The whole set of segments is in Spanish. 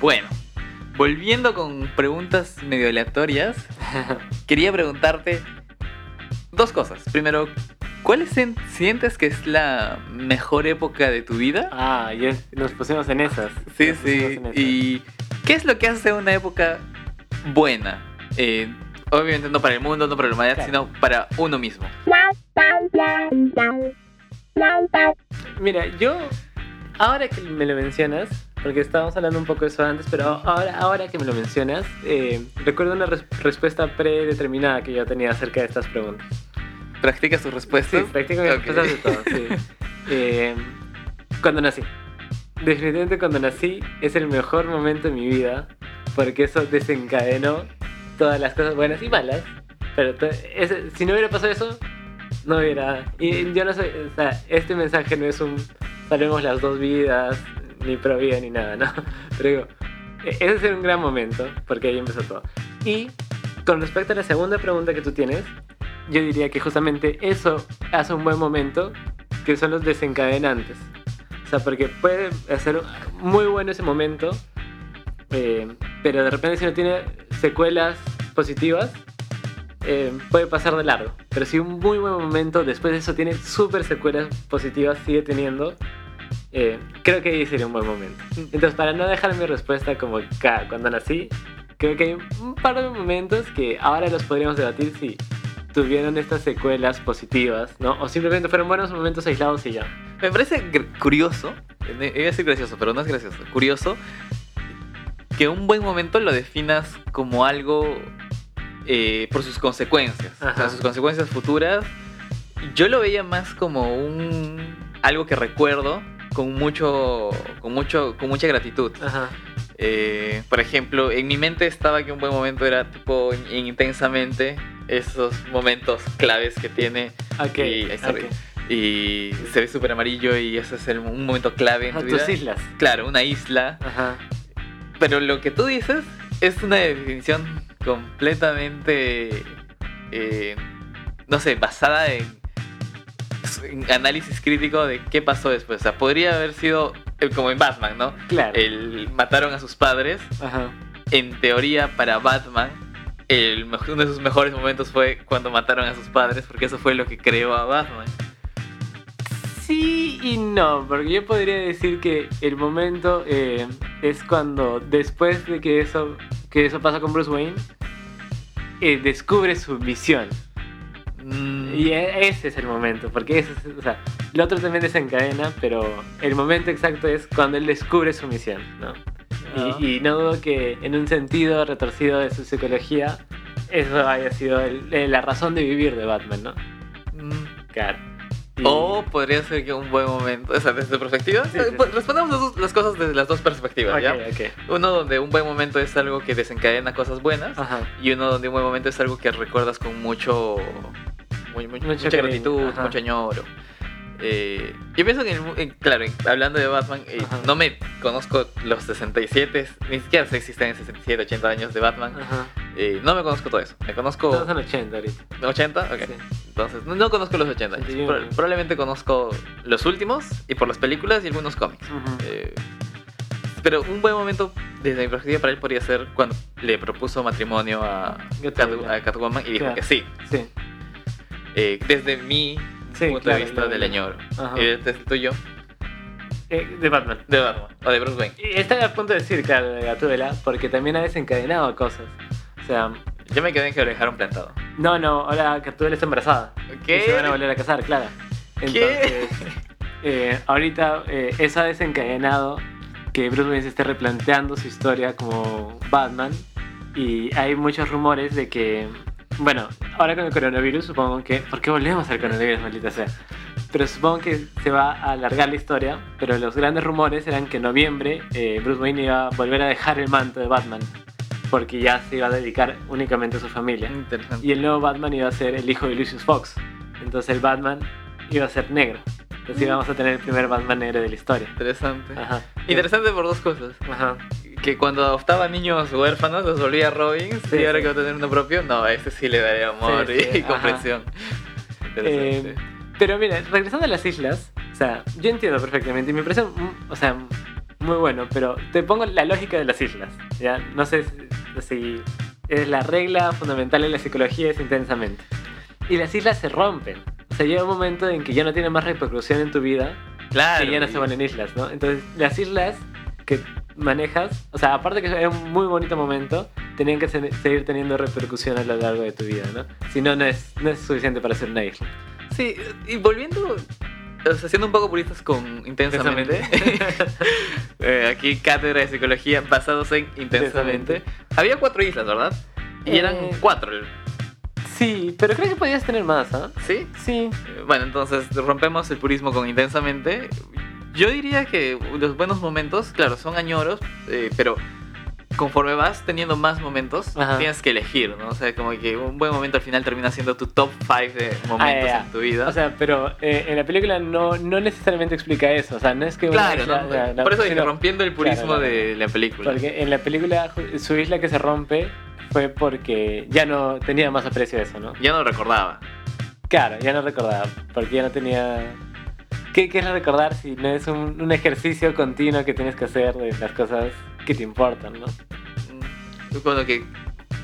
Bueno, volviendo con preguntas medio aleatorias, quería preguntarte dos cosas. Primero, ¿cuál es- sientes que es la mejor época de tu vida? Ah, y es- nos pusimos en esas. Sí, sí. ¿Y qué es lo que hace una época buena? Eh, obviamente no para el mundo, no para la humanidad, Claro. sino para uno mismo. Mira, yo, ahora que me lo mencionas, porque estábamos hablando un poco de eso antes, pero ahora, ahora que me lo mencionas, eh, recuerdo una res- respuesta predeterminada que yo tenía acerca de estas preguntas. ¿Practicas tus Sí, respuestas? practico mis Ok. respuestas de todo, sí. Eh, cuando nací. Definitivamente cuando nací es el mejor momento de mi vida, porque eso desencadenó todas las cosas buenas y malas. Pero si no hubiera pasado eso, no hubiera... Y yo no soy... O sea, este mensaje no es un... Salvemos las dos vidas, ni pro ni nada, ¿no? Pero digo, e- ese es un gran momento, porque ahí empezó todo. Y con respecto a la segunda pregunta que tú tienes, yo diría que justamente eso hace un buen momento, que son los desencadenantes. O sea, porque puede ser muy bueno ese momento, eh, pero de repente si no tiene secuelas positivas, eh, puede pasar de largo. Pero si un muy buen momento después de eso tiene súper secuelas positivas, sigue teniendo, eh, creo que ahí sería un buen momento. Entonces, para no dejar mi respuesta como cuando nací, creo que hay un par de momentos que ahora los podríamos debatir si tuvieron estas secuelas positivas, ¿no? O simplemente fueron buenos momentos aislados y ya. Me parece curioso, eh, iba a decir gracioso, pero no es gracioso, curioso que un buen momento lo definas como algo eh, por sus consecuencias, o sea, Ajá. sus consecuencias futuras. Yo lo veía más como un algo que recuerdo con mucho, con mucho, con mucha gratitud. Ajá. Eh, por ejemplo, en mi mente estaba que un buen momento era tipo in- intensamente esos momentos claves que tiene Ok. Y y se ve súper amarillo y ese es el- un momento clave en tu tus vida. islas. Claro, una isla. Ajá. Pero lo que tú dices es una definición completamente, eh, no sé, basada en análisis crítico de qué pasó después. O sea, podría haber sido eh, como en Batman, ¿no? Claro. El, mataron a sus padres. Ajá. En teoría, para Batman, el, uno de sus mejores momentos fue cuando mataron a sus padres, porque eso fue lo que creó a Batman. Sí y no, porque yo podría decir que el momento eh, es cuando después de que eso, que eso pasa con Bruce Wayne, eh, descubre su misión. Y e- ese es el momento, porque ese es, o sea, el otro también desencadena, pero el momento exacto es cuando él descubre su misión, ¿no? Ah. Y, y no dudo que en un sentido retorcido de su psicología, eso haya sido el- la razón de vivir de Batman, ¿no? mm. Claro. Y- O podría ser que un buen momento, o sea, desde tu perspectiva, Sí, sí, pues, sí. respondamos las, cosas desde las dos perspectivas, Ok, ¿ya? ok. Uno donde un buen momento es algo que desencadena cosas buenas Ajá. y uno donde un buen momento es algo que recuerdas con mucho, muy- muy- mucha cariño, gratitud, ajá. mucho añoro. Eh, yo pienso que, en en- claro, en- hablando de Batman, eh, no me conozco los 67, ni siquiera sé si existen 67, 80 años de Batman. Eh, no me conozco todo eso. Me conozco Todos son 80 ahorita. 80, ok. Sí. Entonces, no, no conozco los 80 años. 81. Pro- probablemente conozco los últimos y por las películas y algunos cómics. Eh, pero un buen momento, desde mi perspectiva, para él podría ser cuando le propuso matrimonio a, Catwoman. Cat- a Catwoman y dijo Claro. que sí. Sí. Eh, desde mi Sí, punto claro, de vista del añoro. Y desde el tuyo, Eh, de Batman. de Batman o de Bruce Wayne. Estaba a punto de decir, claro, de Gatúbela, porque también ha desencadenado cosas. O sea, Yo me quedé en que lo dejaron plantado. no, no, ahora Gatúbela está embarazada. ¿Qué? Y se van a volver a casar, claro. Entonces, eh, ahorita eh, eso ha desencadenado que Bruce Wayne se esté replanteando su historia como Batman. Y hay muchos rumores de que, bueno, ahora con el coronavirus supongo que... ¿Por qué volvemos al coronavirus, maldita sea? Pero supongo que se va a alargar la historia. Pero los grandes rumores eran que en noviembre eh, Bruce Wayne iba a volver a dejar el manto de Batman. Porque ya se iba a dedicar únicamente a su familia. Interesante. Y el nuevo Batman iba a ser el hijo de Lucius Fox. Entonces el Batman iba a ser negro. Entonces íbamos a tener el primer Batman negro de la historia. Interesante. Ajá. Interesante por dos cosas. Ajá. Que cuando adoptaba niños huérfanos los volvía Robin Sí, y ahora sí. que va a tener uno propio, no, a este sí le daría amor Sí, y comprensión. Eh, pero mira, regresando a las islas, o sea, yo entiendo perfectamente y me parece, mm, o sea, muy bueno, pero te pongo la lógica de las islas. ¿ya? No sé si, es la regla fundamental en la psicología es intensamente. Y las islas se rompen. O sea, llega un momento en que ya no tiene más repercusión en tu vida Claro. que ya no se vuelven islas, ¿no? Entonces, las islas que manejas, o sea, aparte que es un muy bonito momento, tenían que se- seguir teniendo repercusión a lo largo de tu vida, ¿no? Si no, no es, no es suficiente para ser una isla. Sí, y volviendo, o sea, siendo un poco puristas con intensamente. eh, aquí cátedra de psicología basados en intensamente. Había cuatro islas, ¿verdad? Y eran Eh. cuatro, Sí, pero creo que podías tener más, ¿ah? ¿sí? Sí. Eh, Bueno, entonces rompemos el purismo con intensamente. Yo diría que los buenos momentos, claro, son añoros, eh, pero conforme vas teniendo más momentos, Ajá. tienes que elegir, ¿no? O sea, como que un buen momento al final termina siendo tu top 5 de momentos Ah, ya. en tu vida. O sea, pero eh, en la película no, no necesariamente explica eso. O sea, no es que claro, isla- ¿no? no, por eso dije, sino- rompiendo el purismo claro, de la película. Porque en la película su isla que se rompe fue porque ya no tenía más aprecio eso, ¿no? Ya no recordaba. Claro, ya no recordaba, porque ya no tenía... ¿Qué, qué es recordar si no es un, un ejercicio continuo que tienes que hacer de las cosas que te importan, ¿no? Mm, Bueno, que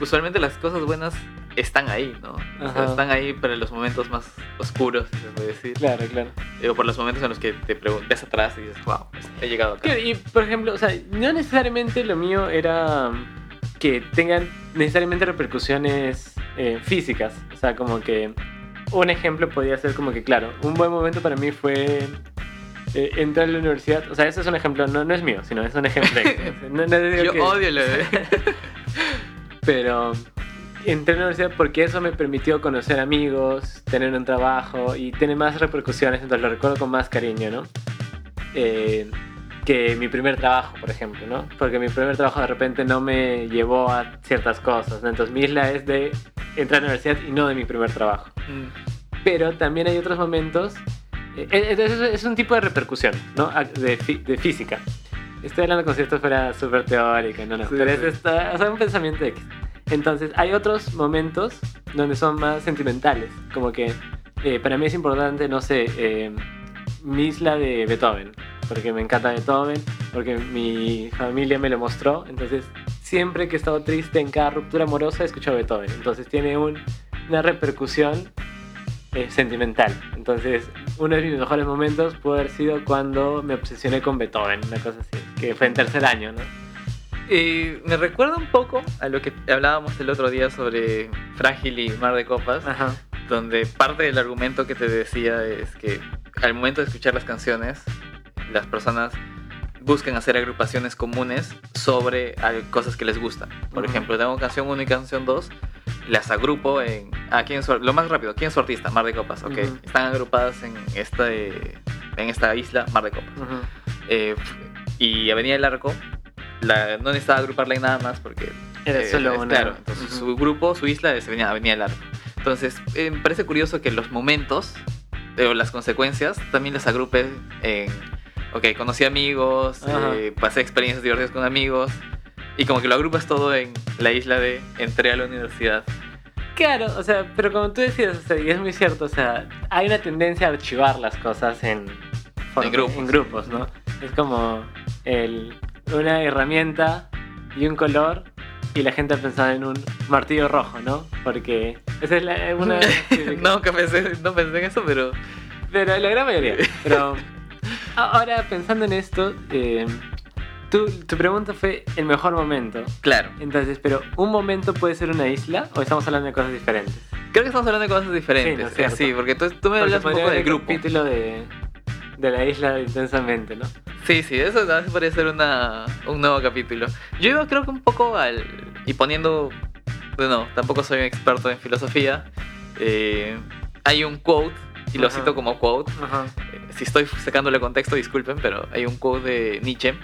usualmente las cosas buenas están ahí, ¿no? O sea, están ahí para los momentos más oscuros, si se puede decir. Claro, claro. O por los momentos en los que te preguntas atrás y dices, wow, he llegado acá. Y por ejemplo, o sea, no necesariamente lo mío era que tengan necesariamente repercusiones eh, físicas. O sea, como que un ejemplo podría ser como que, claro, un buen momento para mí fue eh, entrar a la universidad. O sea, eso es un ejemplo, no, no es mío, sino es un ejemplo. No- no digo Yo que- odio lo de... Pero entré a la universidad porque eso me permitió conocer amigos, tener un trabajo y tener más repercusiones, entonces lo recuerdo con más cariño, ¿no? Eh, que mi primer trabajo, por ejemplo, ¿no? Porque mi primer trabajo de repente no me llevó a ciertas cosas, ¿no? Entonces mi isla es de entrar a la universidad y no de mi primer trabajo. Mm, Pero también hay otros momentos, eh, eh, es, es un tipo de repercusión, ¿no? De, de física. Estoy hablando como si esto fuera súper teórico, no, no. Sí, pero es sí. esta- o sea, un pensamiento X. Entonces, hay otros momentos donde son más sentimentales, como que eh, para mí es importante, no sé, eh, mi isla de Beethoven, porque me encanta Beethoven, porque mi familia me lo mostró, entonces siempre que he estado triste en cada ruptura amorosa he escuchado Beethoven, entonces tiene un- una repercusión eh, sentimental. Entonces, uno de mis mejores momentos pudo haber sido cuando me obsesioné con Beethoven, una cosa así, que fue en tercer año, ¿no? Y me recuerda un poco a lo que hablábamos el otro día sobre Frágil y Mar de Copas, Ajá. donde parte del argumento que te decía es que al momento de escuchar las canciones, las personas buscan hacer agrupaciones comunes sobre al- cosas que les gustan. Por Ujú. ejemplo, tengo canción 1 y canción 2, las agrupo en... Ah, ¿quién es su- lo más rápido, ¿quién es su artista? Mar de Copas, ok. Ujú. Están agrupadas en esta, en esta isla, Mar de Copas. Ujú. Eh, y Avenida del Arco, la, no necesitaba agruparla en nada más porque... Era eh, solo una. Claro, entonces su grupo, su isla es Avenida, Avenida del Arco. Entonces, eh, me parece curioso que los momentos eh, o las consecuencias también las agrupe en... Ok, conocí amigos, eh, pasé experiencias divertidas con amigos y como que lo agrupas todo en la isla de entré a la universidad. Claro, o sea, pero como tú decías, o sea, y es muy cierto, o sea, hay una tendencia a archivar las cosas en, En grupos. en grupos, ¿no? Es como el, una herramienta y un color y la gente ha pensado en un martillo rojo, ¿no? Porque esa es la, una... no, que pensé, no pensé en eso, pero... Pero la gran mayoría. Pero ahora pensando en esto, eh, tú- tu pregunta fue el mejor momento. Claro. Entonces, pero ¿un momento puede ser una isla o estamos hablando de cosas diferentes? Creo que estamos hablando de cosas diferentes. Sí, ¿no? Sí, porque tú, tú me hablas un poco del grupo. capítulo de, de la isla intensamente, ¿no? Sí, sí, eso a veces podría ser una, un nuevo capítulo. Yo iba creo que un poco al... Y poniendo... Bueno, tampoco soy un experto en filosofía. eh, hay un quote, y lo Ajá. cito como quote. Ajá. eh, si estoy sacándole contexto, disculpen, pero hay un quote de Nietzsche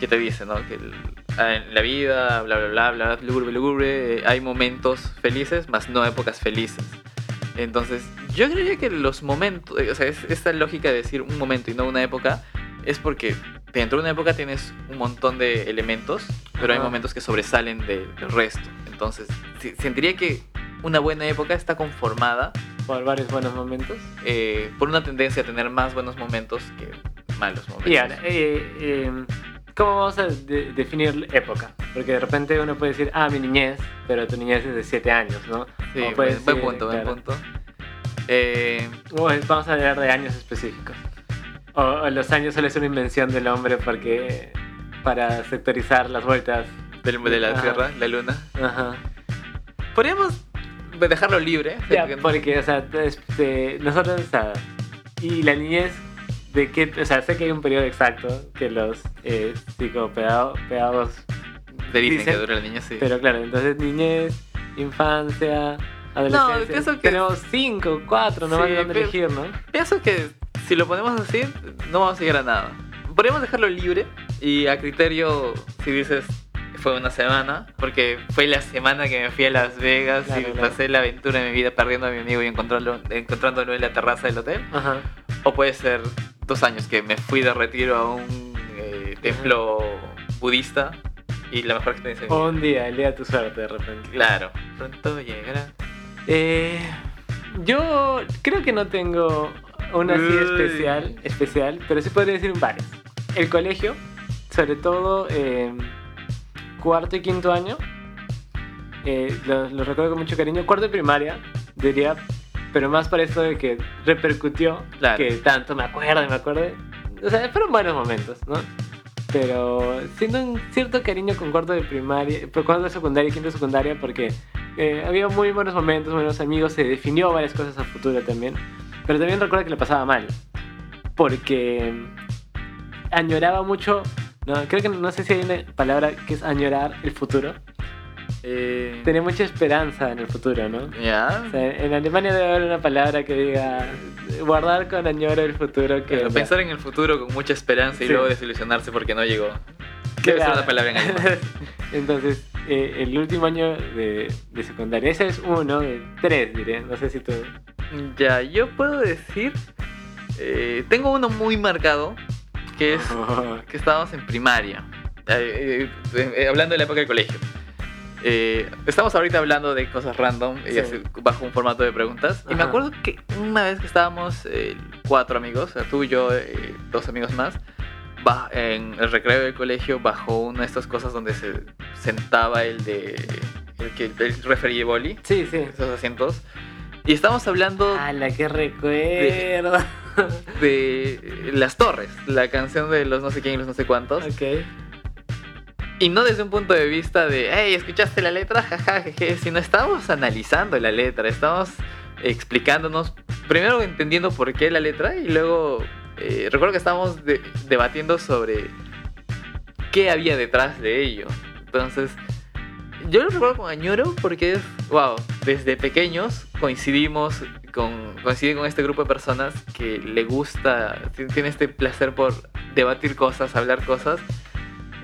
que te dice, ¿no? Que el- ah, en la vida, bla, bla, bla, bla, lúgubre, lúgubre, eh, hay momentos felices, más no épocas felices. Entonces, yo creería que los momentos, eh, o sea, es, esta lógica de decir un momento y no una época, es porque dentro de una época tienes un montón de elementos, pero hay Ajá. momentos que sobresalen de- del resto. Entonces, si- sentiría que una buena época está conformada Por varios buenos momentos. eh, por una tendencia a tener más buenos momentos que malos momentos. Y ahora, eh, eh, ¿cómo vamos a de- definir época? Porque de repente uno puede decir, ah, mi niñez, pero tu niñez es de 7 años, ¿no? Sí, buen, buen ser, punto, buen claro. punto. Eh, O es- vamos a hablar de años específicos. O, o los años solo es una invención del hombre porque para sectorizar las vueltas. del- de la Ajá. Tierra, la Luna. Ajá. Podríamos dejarlo libre. Ya, porque- porque, o sea, este, nosotros, o sea, y la niñez, de qué, o sea, sé que hay un periodo exacto que los eh, psicopedagogos Te dicen dicen, que dura el niño, sí. Pero claro, entonces niñez, infancia, adolescencia. pienso que- Tenemos cinco, cuatro, nomás Sí, de dónde pero- elegir, ¿no? Pienso que si lo ponemos así, no vamos a llegar a nada. Podríamos dejarlo libre y a criterio, si dices fue una semana, porque fue la semana que me fui a Las Vegas Claro, y claro. pasé la aventura de mi vida perdiendo a mi amigo y encontrándolo, encontrándolo en la terraza del hotel. Ajá. O puede ser dos años que me fui de retiro a un eh, templo budista y la mejor experiencia de mi O vida. un día, el día de tu suerte, de repente. Claro, pronto llegará. Eh, yo creo que no tengo una así Uy. especial, especial, pero sí podría decir varias. El colegio, sobre todo eh, cuarto y quinto año, eh, lo, lo recuerdo con mucho cariño. Cuarto de primaria, diría, pero más para esto de que repercutió, Claro. que tanto me acuerdo y me acuerdo. O sea, fueron buenos momentos, ¿no? Pero siento un cierto cariño con cuarto de primaria, cuarto de secundaria y quinto de secundaria, porque eh, había muy buenos momentos, buenos amigos, se definió varias cosas a futuro también. Pero también recuerdo que le pasaba mal, porque añoraba mucho, no, creo que no sé si hay una palabra que es añorar el futuro. Eh, Tenía mucha esperanza en el futuro, ¿no? ya. O sea, en Alemania debe haber una palabra que diga guardar con añoro el futuro que... Claro, pensar en el futuro con mucha esperanza y luego desilusionarse porque no llegó. Debe ser una palabra en alemán. Entonces, eh, el último año de, de secundaria, ese es uno de tres, diré. No sé si tú. Ya, yo puedo decir. eh, tengo uno muy marcado que es que estábamos en primaria. Eh, eh, eh, hablando de la época del colegio. Eh, estamos ahorita hablando de cosas random y Sí. así, bajo un formato de preguntas. Y me Ajá. acuerdo que una vez que estábamos eh, cuatro amigos, o sea, tú, yo, eh, dos amigos más, en el recreo del colegio, bajo una de estas cosas donde se sentaba el de. el, que, el referee boli, Sí, sí. esos asientos. Y estamos hablando ¡Hala, qué recuerdo! de Las Torres, la canción de los no sé quién y los no sé cuántos. ok. Y no desde un punto de vista de, hey, ¿escuchaste la letra? Jaja, jeje", sino estábamos analizando la letra, estábamos explicándonos, primero entendiendo por qué la letra y luego eh, recuerdo que estábamos de- debatiendo sobre qué había detrás de ello. Entonces, yo lo recuerdo con añoro porque es, wow, desde pequeños coincidimos con, coincidí con este grupo de personas que le gusta, ti- tiene este placer por debatir cosas, hablar cosas,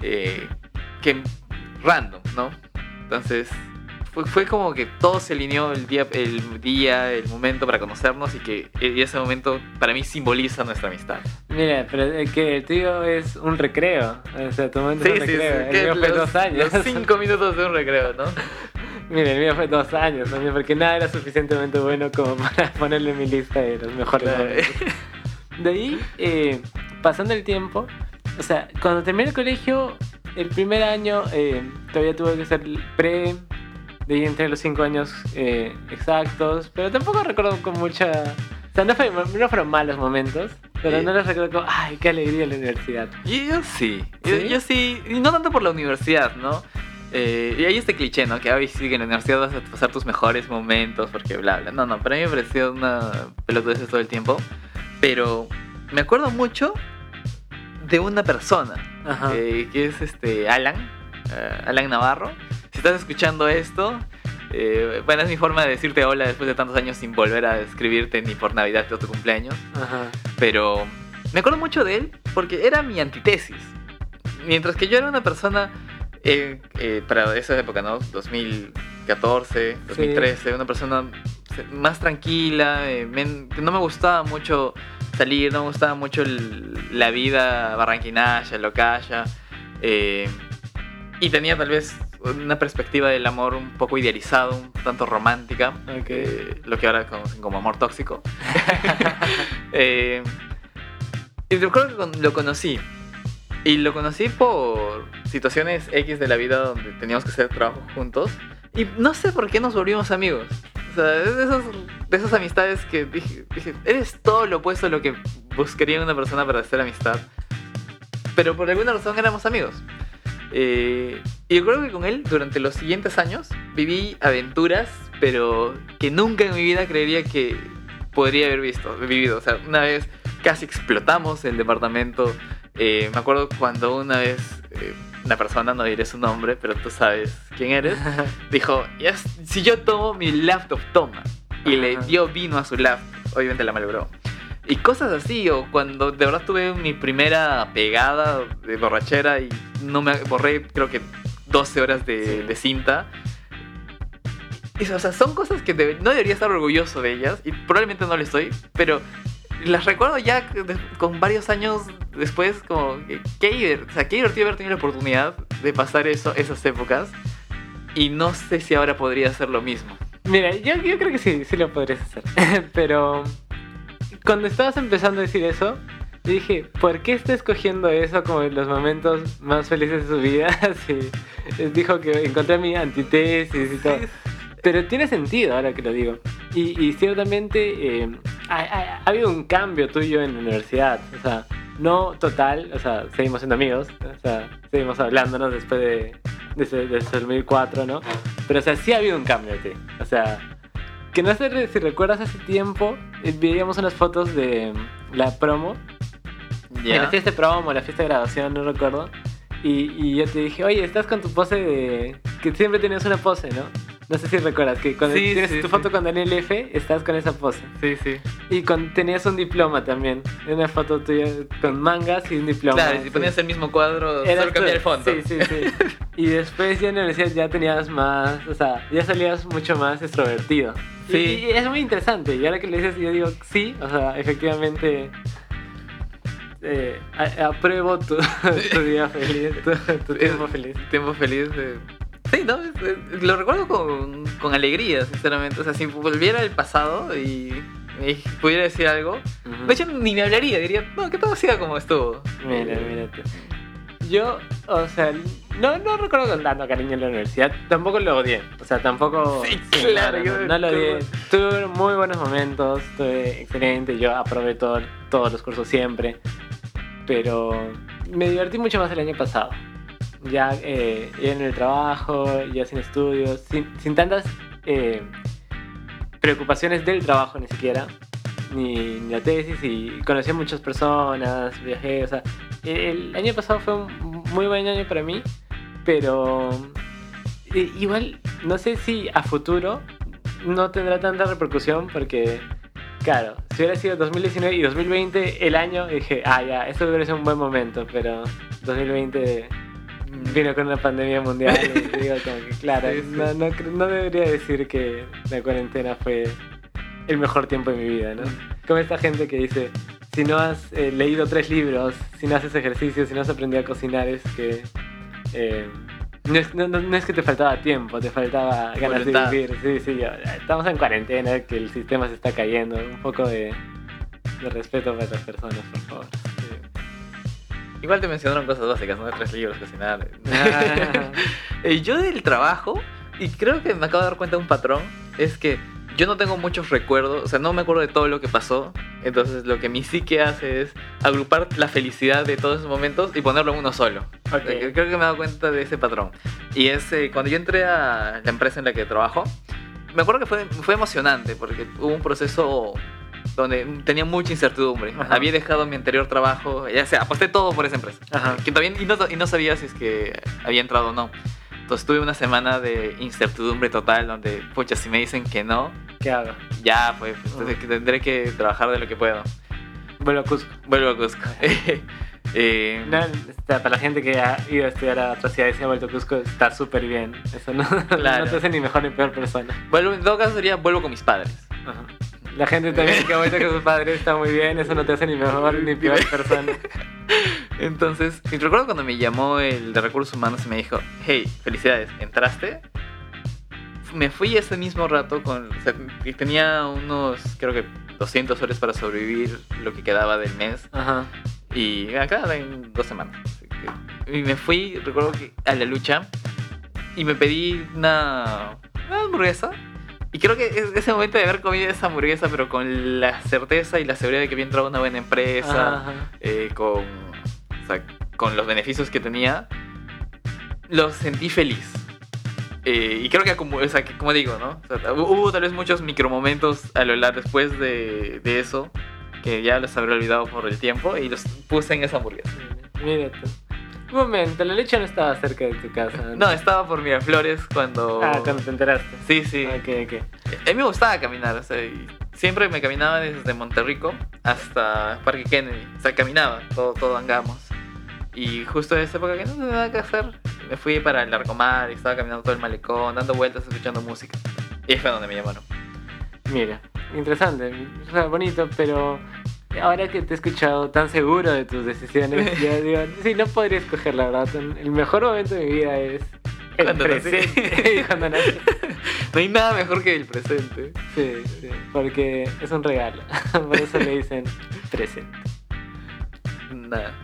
eh, que random, ¿no? Entonces, fue, fue como que todo se alineó el día, el día, el momento para conocernos y que y ese momento para mí simboliza nuestra amistad. Mira, pero es que el tuyo es un recreo. O sea, tu momento es un recreo. El que mío fue los- dos años. Los cinco minutos de un recreo, ¿no? Mira, el mío fue dos años también, porque nada era suficientemente bueno como para ponerle en mi lista de los mejores Claro. momentos. De ahí, eh, pasando el tiempo, o sea, cuando terminé el colegio, el primer año eh, todavía tuve que ser pre, de a los cinco años eh, exactos, pero tampoco recuerdo con mucha... O sea, no, fue- no fueron malos momentos, pero Sí. no los recuerdo como, ay, qué alegría la universidad. Y yo sí. Yo, ¿Sí? yo sí. Y no tanto por la universidad, ¿no? Eh, y hay este cliché, ¿no? Que hoy sí que en la universidad vas a pasar tus mejores momentos porque bla, bla. No, no, para mí me pareció una pelotudez todo el tiempo. Pero me acuerdo mucho de una persona, eh, que es este Alan, eh, Alan Navarro. Si estás escuchando esto, eh, bueno, es mi forma de decirte hola después de tantos años sin volver a escribirte ni por Navidad o tu cumpleaños. Ajá. Pero me acuerdo mucho de él porque era mi antítesis. Mientras que yo era una persona, eh, eh, para esa época, ¿no? 2014, 2013, una persona más tranquila, no me gustaba mucho salir, no me gustaba mucho el- la vida barranquinaya, locaya. eh, y tenía tal vez una perspectiva del amor un poco idealizado, un tanto romántica, Ok. eh, lo que ahora conocen como amor tóxico. Eh, y recuerdo que lo conocí. Y lo conocí por situaciones X de la vida donde teníamos que hacer trabajo juntos. Y no sé por qué nos volvimos amigos. O sea, es de, esos, de esas amistades que dije, dije, eres todo lo opuesto a lo que buscaría una persona para hacer amistad. Pero por alguna razón éramos amigos. Eh, y yo creo que con él, durante los siguientes años, viví aventuras, pero que nunca en mi vida creería que podría haber visto, vivido. O sea, una vez casi explotamos el departamento. Eh, me acuerdo cuando una vez eh, una persona, no diré su nombre, pero tú sabes quién eres, dijo, "Ya, si yo tomo mi laptop, toma. Y le dio vino a su laptop. Obviamente la malogró. Y cosas así, o cuando de verdad tuve mi primera pegada de borrachera y no me borré, creo que 12 horas de, Sí. de cinta. Y, o sea, son cosas que debe- no debería estar orgulloso de ellas, y probablemente no lo estoy, pero las recuerdo ya con varios años después, como que qué, o sea, qué divertido haber tenido la oportunidad de pasar eso, esas épocas, y no sé si ahora podría hacer lo mismo. Mira, yo, yo creo que sí, sí lo podrías hacer. Pero cuando estabas empezando a decir eso, yo dije, ¿por qué está escogiendo eso como en los momentos más felices de su vida? Sí, dijo que encontré mi antitesis y todo. Pero tiene sentido ahora que lo digo. Y, y ciertamente eh, ha, ha- ha habido un cambio tuyo en la universidad. O sea, no total, o sea, seguimos siendo amigos. O sea, seguimos hablándonos después de, desde, desde el 2004, ¿no? Pero, o sea, sí ha habido un cambio, tío. O sea, que no sé si recuerdas hace tiempo, eh, veíamos unas fotos de la promo. En la fiesta de promo, la fiesta de graduación, no recuerdo. Y, y yo te dije, oye, estás con tu pose de... Que siempre tenías una pose, ¿no? No sé si recuerdas que cuando Sí, tienes sí, tu sí. foto con Daniel F, estás con esa pose. Sí, sí. Y con, tenías un diploma también. Una foto tuya con mangas y un diploma. Claro, si ponías el mismo cuadro, Eras solo cambiar el fondo. Sí, sí, sí. y después ya en la universidad ya tenías más, o sea, ya salías mucho más extrovertido. Sí. Y, y es muy interesante. Y ahora que le dices, yo digo, sí, o sea, efectivamente eh, a- apruebo tu, tu día feliz, tu, tu tiempo feliz. Tiempo feliz. de- Sí, ¿no? Lo recuerdo con, con alegría, sinceramente. O sea, si volviera al pasado y me pudiera decir algo, Ujú. de hecho ni me hablaría, diría, no, que todo siga como estuvo. Mira, mira tú. Yo, o sea, no, no recuerdo con tanto cariño en la universidad. Tampoco lo odié. O sea, tampoco. Sí, claro, no, yo no, no lo odié. Tuve muy buenos momentos. Tuve excelente. Yo aprobé todo- todos los cursos siempre. Pero me divertí mucho más el año pasado. Ya, eh, en el trabajo, ya sin estudios, sin, tantas eh, preocupaciones del trabajo ni siquiera. Ni, la tesis y conocí a muchas personas, viajé, o sea, el año pasado fue un muy buen año para mí, pero eh, igual no sé si a futuro no tendrá tanta repercusión porque, claro, si hubiera sido 2019 y 2020 el año, dije, ah, ya, esto hubiera sido un buen momento, pero 2020 vino con una pandemia mundial y digo como que, claro, Sí, sí. No, no, cre- no debería decir que la cuarentena fue el mejor tiempo de mi vida, ¿no? Como esta gente que dice, si no has eh, leído tres libros, si no haces ejercicio, si no has aprendido a cocinar, es que... eh, no es, no- no- es que te faltaba tiempo, te faltaba ganas Voluntad. de vivir. Sí, sí, estamos en cuarentena, que el sistema se está cayendo. Un poco de, de respeto para las personas, por favor. Igual te mencionaron cosas básicas, ¿no? Tres libros, cocinar. Ah. Eh, yo del trabajo, y creo que me acabo de dar cuenta de un patrón, es que yo no tengo muchos recuerdos, o sea, no me acuerdo de todo lo que pasó. Entonces lo que mi psique hace es agrupar la felicidad de todos esos momentos y ponerlo en uno solo. Ok. Eh, Creo que me he dado cuenta de ese patrón. Y es eh, cuando yo entré a la empresa en la que trabajo, me acuerdo que fue, fue emocionante porque hubo un proceso donde tenía mucha incertidumbre. Ajá. Había dejado mi anterior trabajo, ya sea, aposté todo por esa empresa. Ajá. Que todavía, y, no, y no sabía si es que había entrado o no. Entonces tuve una semana de incertidumbre total donde, pucha, si me dicen que no, ¿Qué hago? ya, pues, tendré que- tendré que trabajar de lo que puedo. Vuelvo a Cusco. Vuelvo a Cusco. Eh, No, está- para la gente que ha ido a estudiar a otras ciudades y ha vuelto a Cusco, está súper bien. Eso no, Claro. no te hace ni mejor ni peor persona. vuelvo, en todo caso sería vuelvo con mis padres. Ajá. La gente también que ha vuelto con sus padres está muy bien. Eso no te hace ni mejor ni peor persona. Entonces, recuerdo cuando me llamó el de recursos humanos y me dijo, hey, felicidades, ¿entraste? Me fui ese mismo rato con, o sea, y tenía unos, creo que 200 horas para sobrevivir lo que quedaba del mes. Ajá. Y acá en dos semanas. y me fui, recuerdo que a la lucha y me pedí una, una hamburguesa. Y creo que es ese momento de haber comido esa hamburguesa, pero con la certeza y la seguridad de que había entrado una buena empresa, eh, con, o sea, con los beneficios que tenía, lo sentí feliz. Eh, y creo que, acumu- o sea, que como digo, ¿no? O sea, hu- hubo tal vez muchos micromomentos a lo largo después de, de eso que ya los habré olvidado por el tiempo y los puse en esa hamburguesa. Mira tú. Un momento, la leche no estaba cerca de tu casa. No, estaba por Miraflores cuando... Ah, cuando te enteraste. Sí, sí. Ok, ok. A mí me gustaba caminar, o sea, y siempre me caminaba desde Monterrico hasta Parque Kennedy. O sea, caminaba, todo, todo andamos. Y justo en esa época que no tenía nada que hacer, me fui para el Largomar y estaba caminando todo el malecón, dando vueltas, escuchando música. Y fue donde me llamaron. Mira, interesante, o sea, bonito, pero ahora que te he escuchado tan seguro de tus decisiones, yo digo, sí, no podría escoger la verdad. El mejor momento de mi vida es el Cuando presente. cuando nací. No hay nada mejor que el presente. Sí, sí, porque es un regalo. Por eso le dicen presente. Nada,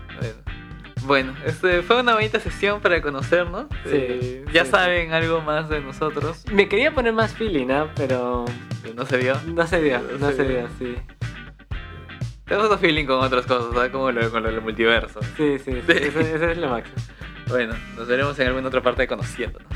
bueno. Este, fue una bonita sesión para conocernos. Sí, Eh, ya sí, saben algo más de nosotros. Me quería poner más feeling, ¿ah? pero No se vio. no se dio, No no se dio, sí. Tenemos otro feeling con otras cosas, ¿sabes? Como lo, con lo del multiverso. Sí, sí, sí, eso, eso es lo máximo. Bueno, nos veremos en alguna otra parte de Conociéndonos.